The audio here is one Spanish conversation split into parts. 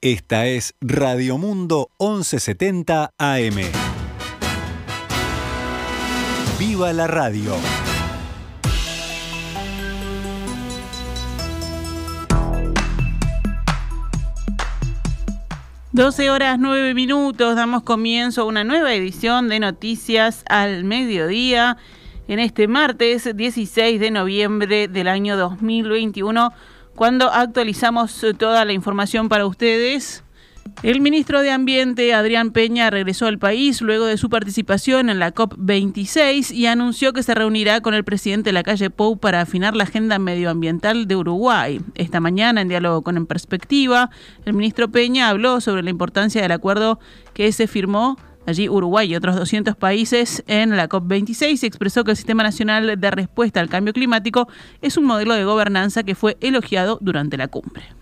Esta es Radio Mundo 1170 AM. ¡Viva la radio! Doce horas nueve minutos, damos comienzo a una nueva edición de Noticias al Mediodía en este martes 16 de noviembre del año 2021 cuando actualizamos eh, toda la información para ustedes. El ministro de Ambiente, Adrián Peña, regresó al país luego de su participación en la COP26 y anunció que se reunirá con el presidente de la calle Pou para afinar la agenda medioambiental de Uruguay. Esta mañana, en diálogo con En Perspectiva, el ministro Peña habló sobre la importancia del acuerdo que se firmó Allí Uruguay y otros 200 países en la COP26 expresó que el Sistema Nacional de Respuesta al Cambio Climático es un modelo de gobernanza que fue elogiado durante la cumbre.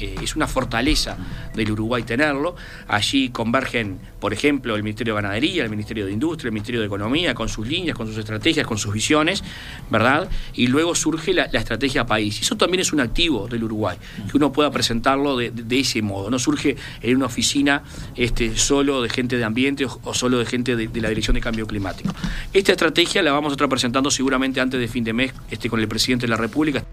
Eh, es una fortaleza del Uruguay tenerlo. Allí convergen, por ejemplo, el Ministerio de Ganadería, el Ministerio de Industria, el Ministerio de Economía, con sus líneas, con sus estrategias, con sus visiones, ¿verdad? Y luego surge la, estrategia país. Eso también es un activo del Uruguay, que uno pueda presentarlo de, ese modo. No surge en una oficina este, solo de gente de ambiente o, solo de gente de, la Dirección de Cambio Climático. Esta estrategia la vamos a estar presentando seguramente antes de fin de mes este, con el presidente de la República.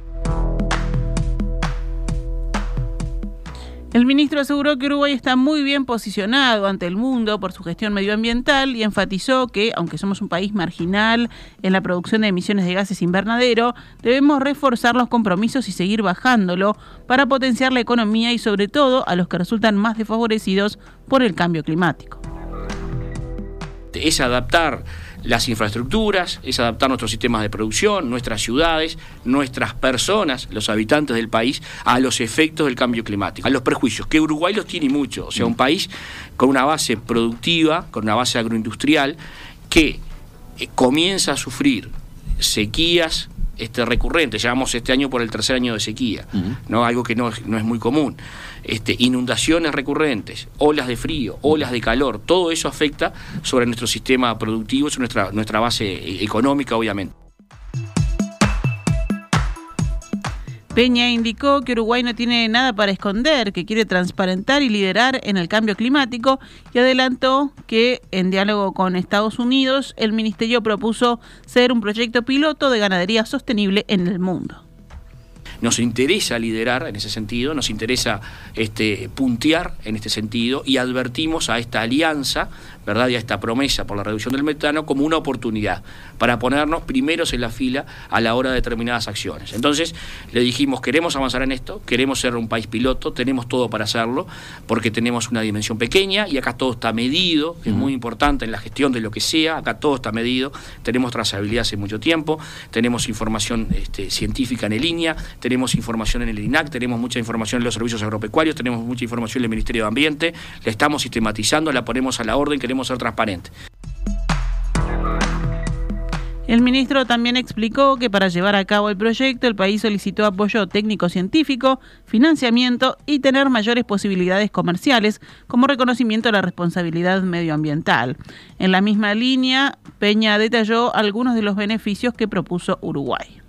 El ministro aseguró que Uruguay está muy bien posicionado ante el mundo por su gestión medioambiental y enfatizó que, aunque somos un país marginal en la producción de emisiones de gases invernadero, debemos reforzar los compromisos y seguir bajándolo para potenciar la economía y sobre todo a los que resultan más desfavorecidos por el cambio climático. Es adaptar las infraestructuras, es adaptar nuestros sistemas de producción, nuestras ciudades, nuestras personas, los habitantes del país, a los efectos del cambio climático, a los prejuicios, que Uruguay los tiene mucho, o sea, un país con una base productiva, con una base agroindustrial, que eh, comienza a sufrir sequías este, recurrentes, llevamos este año por el tercer año de sequía, ¿no? algo que no, no es muy común este, inundaciones recurrentes, olas de frío, olas de calor, todo eso afecta sobre nuestro sistema productivo, sobre nuestra, nuestra base económica, obviamente. Peña indicó que Uruguay no tiene nada para esconder, que quiere transparentar y liderar en el cambio climático y adelantó que en diálogo con Estados Unidos el ministerio propuso ser un proyecto piloto de ganadería sostenible en el mundo. Nos interesa liderar en ese sentido, nos interesa este, puntear en este sentido y advertimos a esta alianza ¿verdad? y a esta promesa por la reducción del metano como una oportunidad para ponernos primeros en la fila a la hora de determinadas acciones. Entonces le dijimos, queremos avanzar en esto, queremos ser un país piloto, tenemos todo para hacerlo, porque tenemos una dimensión pequeña y acá todo está medido, es muy importante en la gestión de lo que sea, acá todo está medido, tenemos trazabilidad hace mucho tiempo, tenemos información este, científica en línea, tenemos información en el INAC, tenemos mucha información en los servicios agropecuarios, tenemos mucha información en el Ministerio de Ambiente, la estamos sistematizando, la ponemos a la orden, queremos ser transparentes. El ministro también explicó que para llevar a cabo el proyecto el país solicitó apoyo técnico-científico, financiamiento y tener mayores posibilidades comerciales como reconocimiento de la responsabilidad medioambiental. En la misma línea, Peña detalló algunos de los beneficios que propuso Uruguay.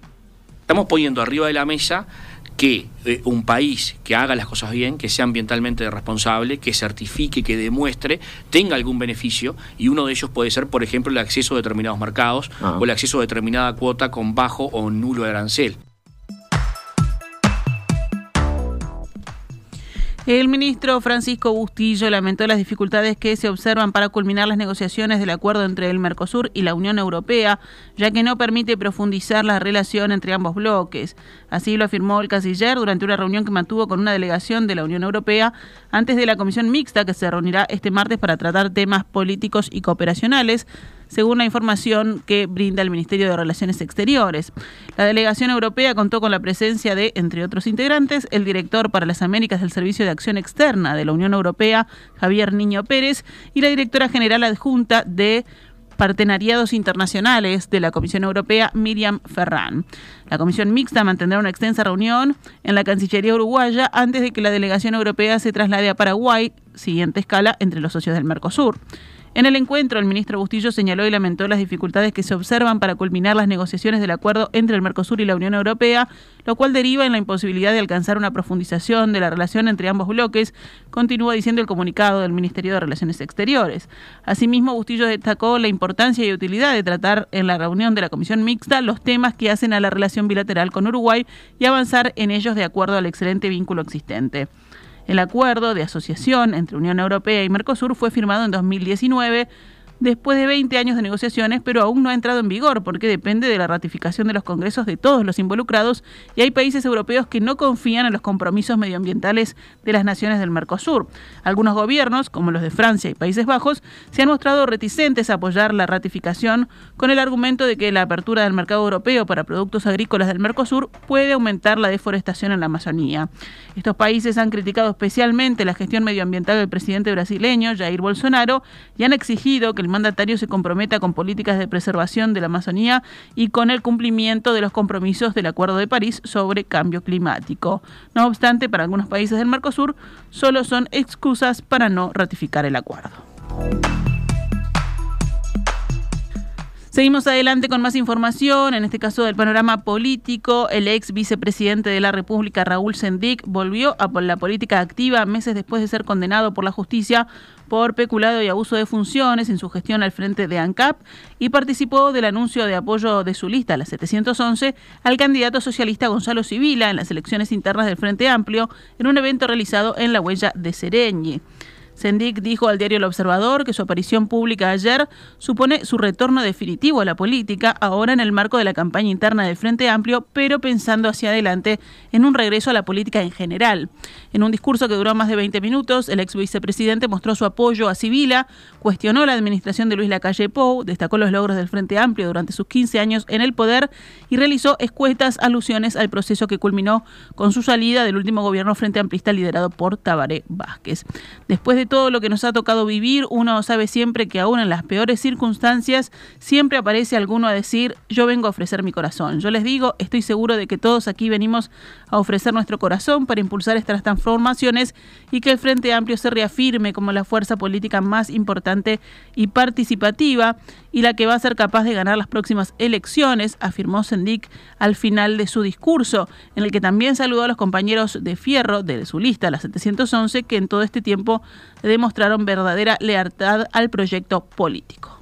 Estamos poniendo arriba de la mesa que eh, un país que haga las cosas bien, que sea ambientalmente responsable, que certifique, que demuestre, tenga algún beneficio y uno de ellos puede ser, por ejemplo, el acceso a determinados mercados ah. o el acceso a determinada cuota con bajo o nulo arancel. El ministro Francisco Bustillo lamentó las dificultades que se observan para culminar las negociaciones del acuerdo entre el Mercosur y la Unión Europea, ya que no permite profundizar la relación entre ambos bloques. Así lo afirmó el canciller durante una reunión que mantuvo con una delegación de la Unión Europea antes de la comisión mixta que se reunirá este martes para tratar temas políticos y cooperacionales según la información que brinda el Ministerio de Relaciones Exteriores. La delegación europea contó con la presencia de, entre otros integrantes, el director para las Américas del Servicio de Acción Externa de la Unión Europea, Javier Niño Pérez, y la directora general adjunta de Partenariados Internacionales de la Comisión Europea, Miriam Ferran. La Comisión Mixta mantendrá una extensa reunión en la Cancillería uruguaya antes de que la delegación europea se traslade a Paraguay, siguiente escala entre los socios del Mercosur. En el encuentro, el ministro Bustillo señaló y lamentó las dificultades que se observan para culminar las negociaciones del acuerdo entre el Mercosur y la Unión Europea, lo cual deriva en la imposibilidad de alcanzar una profundización de la relación entre ambos bloques, continúa diciendo el comunicado del Ministerio de Relaciones Exteriores. Asimismo, Bustillo destacó la importancia y utilidad de tratar en la reunión de la Comisión Mixta los temas que hacen a la relación bilateral con Uruguay y avanzar en ellos de acuerdo al excelente vínculo existente. El acuerdo de asociación entre Unión Europea y Mercosur fue firmado en 2019 después de 20 años de negociaciones, pero aún no ha entrado en vigor porque depende de la ratificación de los congresos de todos los involucrados y hay países europeos que no confían en los compromisos medioambientales de las naciones del Mercosur. Algunos gobiernos, como los de Francia y Países Bajos, se han mostrado reticentes a apoyar la ratificación con el argumento de que la apertura del mercado europeo para productos agrícolas del Mercosur puede aumentar la deforestación en la Amazonía. Estos países han criticado especialmente la gestión medioambiental del presidente brasileño Jair Bolsonaro y han exigido que el mandatario se comprometa con políticas de preservación de la Amazonía y con el cumplimiento de los compromisos del Acuerdo de París sobre cambio climático. No obstante, para algunos países del Mercosur solo son excusas para no ratificar el acuerdo. Seguimos adelante con más información, en este caso del panorama político. El ex vicepresidente de la República, Raúl Sendic, volvió a la política activa meses después de ser condenado por la justicia por peculado y abuso de funciones en su gestión al frente de ANCAP y participó del anuncio de apoyo de su lista, la 711, al candidato socialista Gonzalo Civila en las elecciones internas del Frente Amplio en un evento realizado en la huella de Sereñi. Sendik dijo al diario El Observador que su aparición pública ayer supone su retorno definitivo a la política, ahora en el marco de la campaña interna del Frente Amplio, pero pensando hacia adelante en un regreso a la política en general. En un discurso que duró más de 20 minutos, el ex vicepresidente mostró su apoyo a Civila, cuestionó la administración de Luis Lacalle Pou, destacó los logros del Frente Amplio durante sus 15 años en el poder y realizó escuetas alusiones al proceso que culminó con su salida del último gobierno Frente Amplista liderado por Tabaré Vázquez. Después de todo lo que nos ha tocado vivir, uno sabe siempre que aún en las peores circunstancias siempre aparece alguno a decir, yo vengo a ofrecer mi corazón. Yo les digo, estoy seguro de que todos aquí venimos a ofrecer nuestro corazón para impulsar estas transformaciones y que el Frente Amplio se reafirme como la fuerza política más importante y participativa y la que va a ser capaz de ganar las próximas elecciones, afirmó Sendik al final de su discurso, en el que también saludó a los compañeros de Fierro de su lista, la 711, que en todo este tiempo demostraron verdadera lealtad al proyecto político.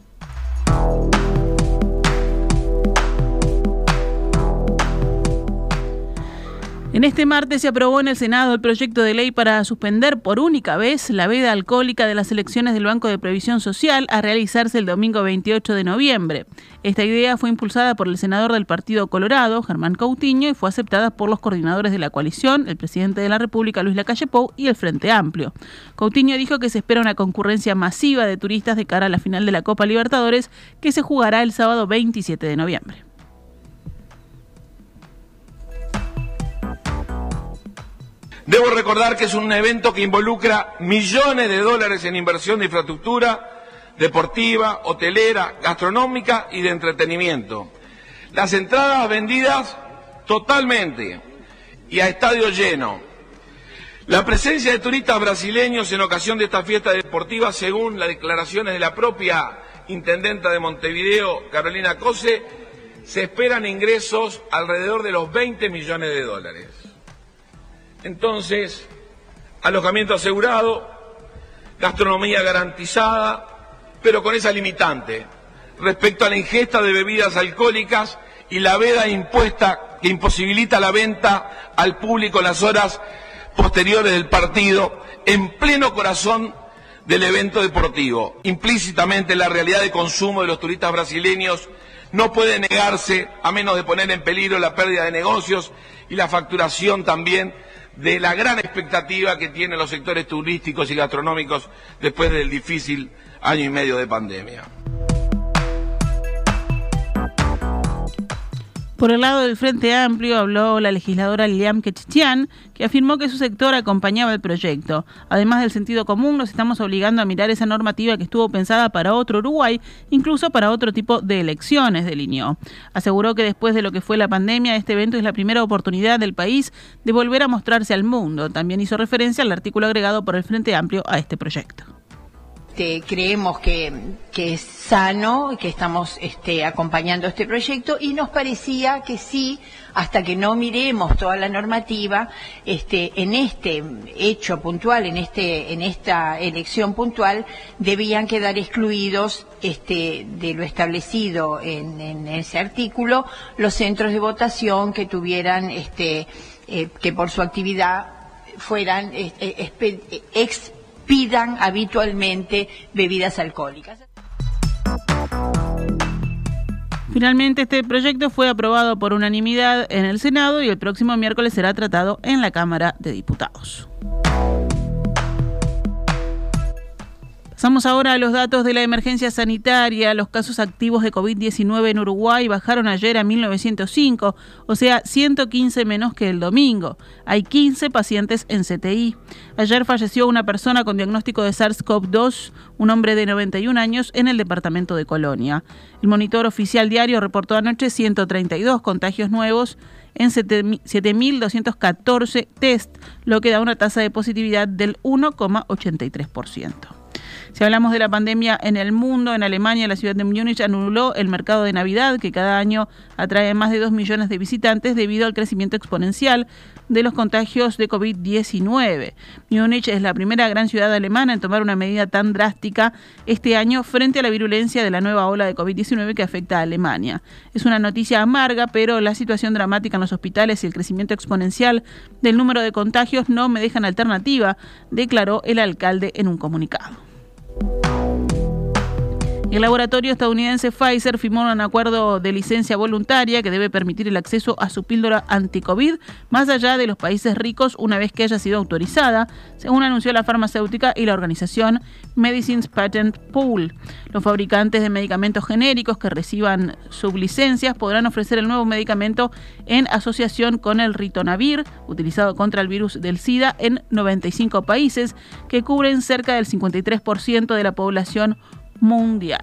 En este martes se aprobó en el Senado el proyecto de ley para suspender por única vez la veda alcohólica de las elecciones del Banco de Previsión Social a realizarse el domingo 28 de noviembre. Esta idea fue impulsada por el senador del Partido Colorado, Germán Coutinho, y fue aceptada por los coordinadores de la coalición, el presidente de la República, Luis Lacalle Pou, y el Frente Amplio. Coutinho dijo que se espera una concurrencia masiva de turistas de cara a la final de la Copa Libertadores, que se jugará el sábado 27 de noviembre. Debo recordar que es un evento que involucra millones de dólares en inversión de infraestructura deportiva, hotelera, gastronómica y de entretenimiento. Las entradas vendidas totalmente y a estadio lleno. La presencia de turistas brasileños en ocasión de esta fiesta deportiva, según las declaraciones de la propia intendenta de Montevideo, Carolina Cose, se esperan ingresos alrededor de los 20 millones de dólares. Entonces, alojamiento asegurado, gastronomía garantizada, pero con esa limitante respecto a la ingesta de bebidas alcohólicas y la veda impuesta que imposibilita la venta al público en las horas posteriores del partido, en pleno corazón del evento deportivo. Implícitamente la realidad de consumo de los turistas brasileños no puede negarse a menos de poner en peligro la pérdida de negocios y la facturación también de la gran expectativa que tienen los sectores turísticos y gastronómicos después del difícil año y medio de pandemia. Por el lado del Frente Amplio habló la legisladora Lilian Quechichian, que afirmó que su sector acompañaba el proyecto. Además del sentido común, nos estamos obligando a mirar esa normativa que estuvo pensada para otro Uruguay, incluso para otro tipo de elecciones, delineó. Aseguró que después de lo que fue la pandemia, este evento es la primera oportunidad del país de volver a mostrarse al mundo. También hizo referencia al artículo agregado por el Frente Amplio a este proyecto. Este, creemos que, es sano, que estamos este, acompañando este proyecto y nos parecía que sí, hasta que no miremos toda la normativa, este, en este hecho puntual, en, este, en esta elección puntual, debían quedar excluidos este, de lo establecido en, en ese artículo los centros de votación que tuvieran, este, eh, que por su actividad fueran eh, expidan habitualmente bebidas alcohólicas. Finalmente, este proyecto fue aprobado por unanimidad en el Senado y el próximo miércoles será tratado en la Cámara de Diputados. Pasamos ahora a los datos de la emergencia sanitaria. Los casos activos de COVID-19 en Uruguay bajaron ayer a 1905, o sea, 115 menos que el domingo. Hay 15 pacientes en CTI. Ayer falleció una persona con diagnóstico de SARS-CoV-2, un hombre de 91 años, en el departamento de Colonia. El monitor oficial diario reportó anoche 132 contagios nuevos en 7.214 test, lo que da una tasa de positividad del 1,83%. Si hablamos de la pandemia en el mundo, en Alemania, la ciudad de Múnich anuló el mercado de Navidad, que cada año atrae más de 2 millones de visitantes debido al crecimiento exponencial de los contagios de COVID-19. Múnich es la primera gran ciudad alemana en tomar una medida tan drástica este año frente a la virulencia de la nueva ola de COVID-19 que afecta a Alemania. Es una noticia amarga, pero la situación dramática en los hospitales y el crecimiento exponencial del número de contagios no me dejan alternativa, declaró el alcalde en un comunicado. Bye. El laboratorio estadounidense Pfizer firmó un acuerdo de licencia voluntaria que debe permitir el acceso a su píldora anti-COVID más allá de los países ricos una vez que haya sido autorizada, según anunció la farmacéutica y la organización Medicines Patent Pool. Los fabricantes de medicamentos genéricos que reciban sublicencias podrán ofrecer el nuevo medicamento en asociación con el ritonavir, utilizado contra el virus del SIDA en 95 países, que cubren cerca del 53% de la población mundial.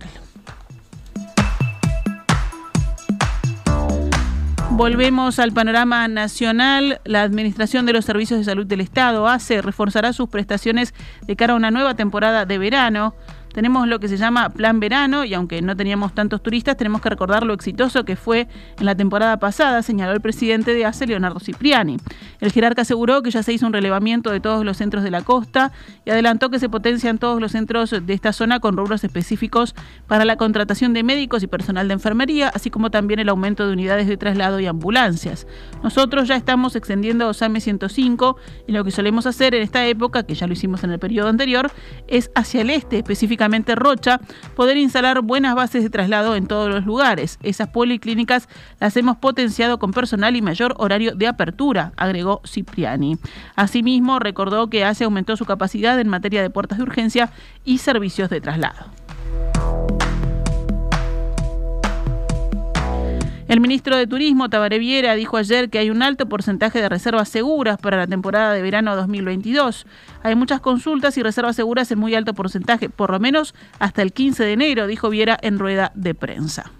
Volvemos al panorama nacional. La Administración de los Servicios de Salud del Estado, ACE, reforzará sus prestaciones de cara a una nueva temporada de verano. Tenemos lo que se llama Plan Verano y aunque no teníamos tantos turistas, tenemos que recordar lo exitoso que fue en la temporada pasada, señaló el presidente de ACE, Leonardo Cipriani. El jerarca aseguró que ya se hizo un relevamiento de todos los centros de la costa y adelantó que se potencian todos los centros de esta zona con rubros específicos para la contratación de médicos y personal de enfermería, así como también el aumento de unidades de traslado y ambulancias. Nosotros ya estamos extendiendo OSAME 105 y lo que solemos hacer en esta época, que ya lo hicimos en el periodo anterior, es hacia el este, Rocha, poder instalar buenas bases de traslado en todos los lugares. Esas policlínicas las hemos potenciado con personal y mayor horario de apertura, agregó Cipriani. Asimismo, recordó que ACE aumentó su capacidad en materia de puertas de urgencia y servicios de traslado. El ministro de Turismo, Tabaré Viera, dijo ayer que hay un alto porcentaje de reservas seguras para la temporada de verano 2022. Hay muchas consultas y reservas seguras en muy alto porcentaje, por lo menos hasta el 15 de enero, dijo Viera en rueda de prensa.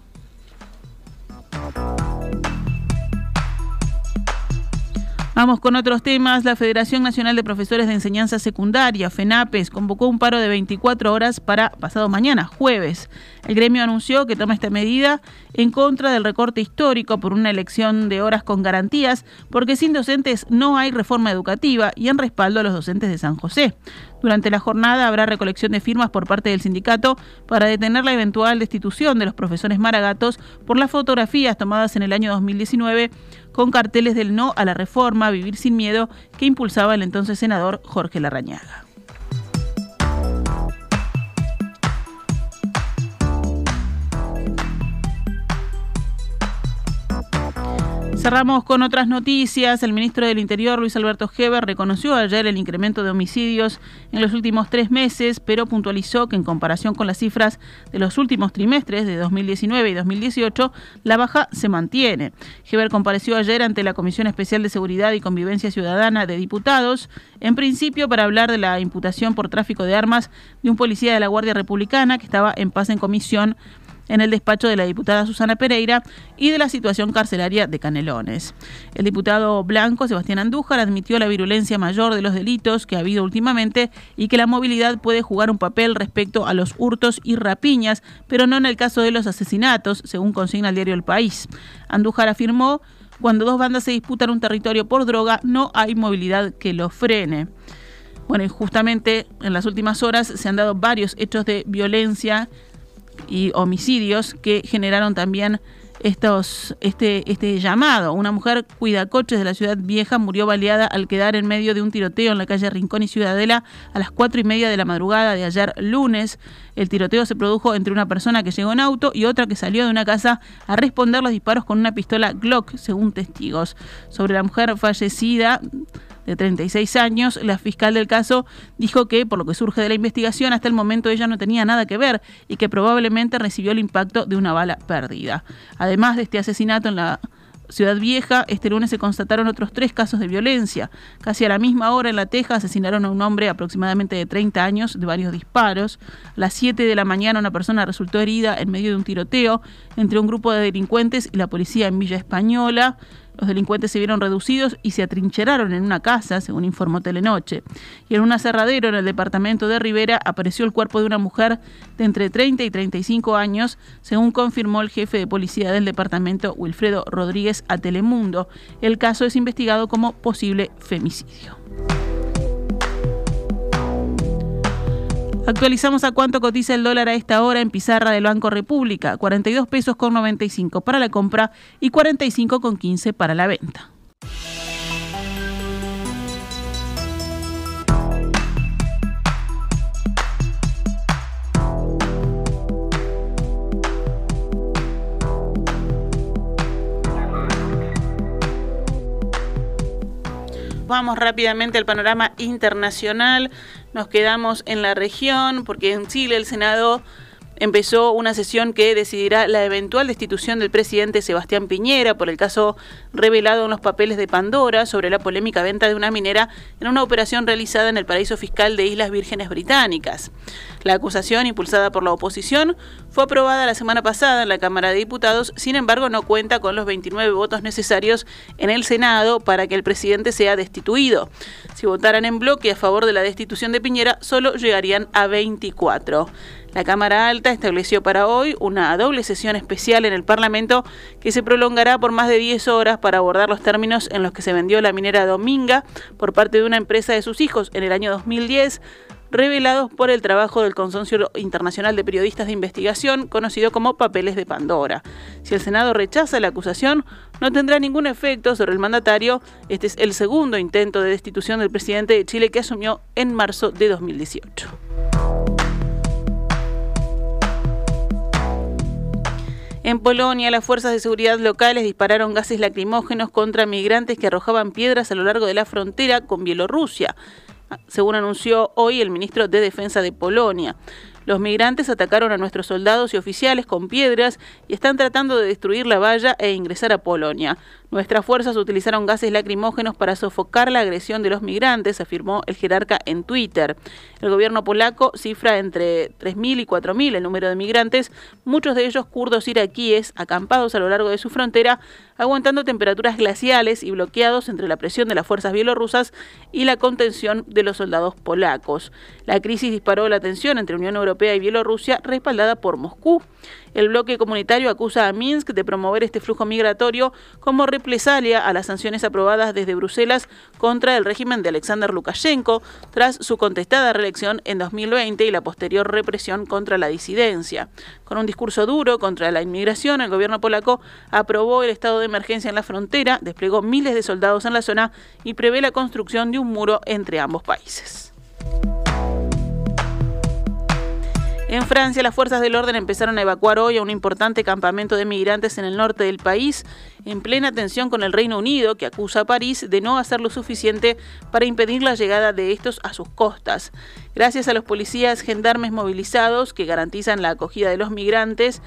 Vamos con otros temas. La Federación Nacional de Profesores de Enseñanza Secundaria, FENAPES, convocó un paro de 24 horas para pasado mañana, jueves. El gremio anunció que toma esta medida en contra del recorte histórico por una elección de horas con garantías, porque sin docentes no hay reforma educativa y en respaldo a los docentes de San José. Durante la jornada habrá recolección de firmas por parte del sindicato para detener la eventual destitución de los profesores maragatos por las fotografías tomadas en el año 2019 con carteles del no a la reforma, vivir sin miedo, que impulsaba el entonces senador Jorge Larrañaga. Cerramos con otras noticias. El ministro del Interior, Luis Alberto Heber, reconoció ayer el incremento de homicidios en los últimos tres meses, pero puntualizó que en comparación con las cifras de los últimos trimestres de 2019 y 2018, la baja se mantiene. Heber compareció ayer ante la Comisión Especial de Seguridad y Convivencia Ciudadana de Diputados, en principio para hablar de la imputación por tráfico de armas de un policía de la Guardia Republicana que estaba en paz en comisión en el despacho de la diputada Susana Pereira y de la situación carcelaria de Canelones. El diputado blanco Sebastián Andújar admitió la virulencia mayor de los delitos que ha habido últimamente y que la movilidad puede jugar un papel respecto a los hurtos y rapiñas, pero no en el caso de los asesinatos, según consigna el diario El País. Andújar afirmó cuando dos bandas se disputan un territorio por droga, no hay movilidad que lo frene. Bueno, y justamente en las últimas horas se han dado varios hechos de violencia y homicidios que generaron también estos, este, este llamado. Una mujer cuida coches de la ciudad vieja murió baleada al quedar en medio de un tiroteo en la calle Rincón y Ciudadela a las cuatro y media de la madrugada de ayer lunes. El tiroteo se produjo entre una persona que llegó en auto y otra que salió de una casa a responder los disparos con una pistola Glock, según testigos. Sobre la mujer fallecida, de 36 años, la fiscal del caso dijo que, por lo que surge de la investigación, hasta el momento ella no tenía nada que ver y que probablemente recibió el impacto de una bala perdida. Además de este asesinato en la Ciudad Vieja, este lunes se constataron otros tres casos de violencia. Casi a la misma hora en La Teja asesinaron a un hombre aproximadamente de 30 años de varios disparos. A las 7 de la mañana una persona resultó herida en medio de un tiroteo entre un grupo de delincuentes y la policía en Villa Española. Los delincuentes se vieron reducidos y se atrincheraron en una casa, según informó Telenoche. Y en un aserradero en el departamento de Rivera apareció el cuerpo de una mujer de entre 30 y 35 años, según confirmó el jefe de policía del departamento, Wilfredo Rodríguez, a Telemundo. El caso es investigado como posible femicidio. Actualizamos a cuánto cotiza el dólar a esta hora en pizarra del Banco República, 42 pesos con 95 para la compra y 45 con 15 para la venta. Vamos rápidamente al panorama internacional. Nos quedamos en la región porque en Chile el Senado empezó una sesión que decidirá la eventual destitución del presidente Sebastián Piñera por el caso revelado en los papeles de Pandora sobre la polémica venta de una minera en una operación realizada en el paraíso fiscal de Islas Vírgenes Británicas. La acusación, impulsada por la oposición, fue aprobada la semana pasada en la Cámara de Diputados, sin embargo no cuenta con los 29 votos necesarios en el Senado para que el presidente sea destituido. Si votaran en bloque a favor de la destitución de Piñera, solo llegarían a 24. La Cámara Alta estableció para hoy una doble sesión especial en el Parlamento que se prolongará por más de 10 horas para abordar los términos en los que se vendió la minera Dominga por parte de una empresa de sus hijos en el año 2010 revelados por el trabajo del Consorcio Internacional de Periodistas de Investigación, conocido como Papeles de Pandora. Si el Senado rechaza la acusación, no tendrá ningún efecto sobre el mandatario. Este es el segundo intento de destitución del presidente de Chile que asumió en marzo de 2018. En Polonia, las fuerzas de seguridad locales dispararon gases lacrimógenos contra migrantes que arrojaban piedras a lo largo de la frontera con Bielorrusia, según anunció hoy el ministro de Defensa de Polonia. Los migrantes atacaron a nuestros soldados y oficiales con piedras y están tratando de destruir la valla e ingresar a Polonia. Nuestras fuerzas utilizaron gases lacrimógenos para sofocar la agresión de los migrantes, afirmó el jerarca en Twitter. El gobierno polaco cifra entre 3.000 y 4.000 el número de migrantes, muchos de ellos kurdos iraquíes, acampados a lo largo de su frontera, aguantando temperaturas glaciales y bloqueados entre la presión de las fuerzas bielorrusas y la contención de los soldados polacos. La crisis disparó la tensión entre Unión Europea y Bielorrusia, respaldada por Moscú. El bloque comunitario acusa a Minsk de promover este flujo migratorio como represalia a las sanciones aprobadas desde Bruselas contra el régimen de Alexander Lukashenko tras su contestada reelección en 2020 y la posterior represión contra la disidencia. Con un discurso duro contra la inmigración, el gobierno polaco aprobó el estado de emergencia en la frontera, desplegó miles de soldados en la zona y prevé la construcción de un muro entre ambos países. En Francia, las fuerzas del orden empezaron a evacuar hoy a un importante campamento de migrantes en el norte del país, en plena tensión con el Reino Unido, que acusa a París de no hacer lo suficiente para impedir la llegada de estos a sus costas. Gracias a los policías gendarmes movilizados que garantizan la acogida de los migrantes,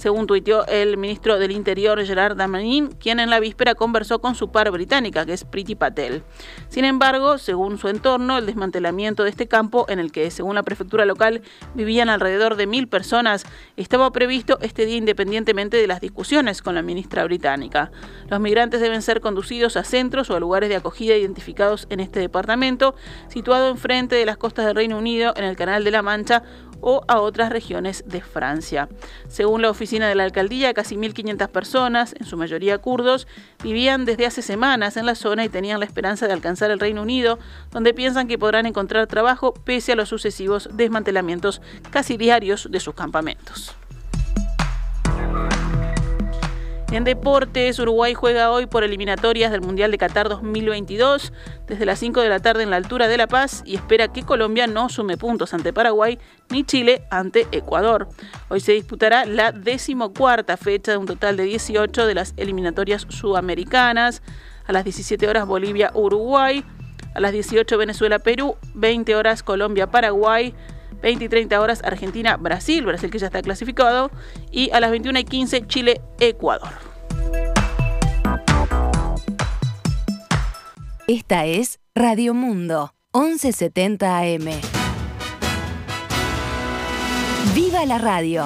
según tuiteó el ministro del Interior Gerard Damanin, quien en la víspera conversó con su par británica, que es Priti Patel. Sin embargo, según su entorno, el desmantelamiento de este campo, en el que, según la prefectura local, vivían alrededor de mil personas, estaba previsto este día independientemente de las discusiones con la ministra británica. Los migrantes deben ser conducidos a centros o a lugares de acogida identificados en este departamento, situado enfrente de las costas del Reino Unido, en el Canal de la Mancha, o a otras regiones de Francia. Según la oficina de la alcaldía, casi 1.500 personas, en su mayoría kurdos, vivían desde hace semanas en la zona y tenían la esperanza de alcanzar el Reino Unido, donde piensan que podrán encontrar trabajo pese a los sucesivos desmantelamientos casi diarios de sus campamentos. En deportes, Uruguay juega hoy por eliminatorias del Mundial de Qatar 2022 desde las 5 de la tarde en la altura de La Paz y espera que Colombia no sume puntos ante Paraguay ni Chile ante Ecuador. Hoy se disputará la decimocuarta fecha de un total de 18 de las eliminatorias sudamericanas. A las 17 horas Bolivia-Uruguay, a las 18 Venezuela-Perú, 20 horas Colombia-Paraguay. 20 y 30 horas Argentina-Brasil, Brasil que ya está clasificado, y a las 21 y 15 Chile-Ecuador. Esta es Radio Mundo, 1170 AM. ¡Viva la radio!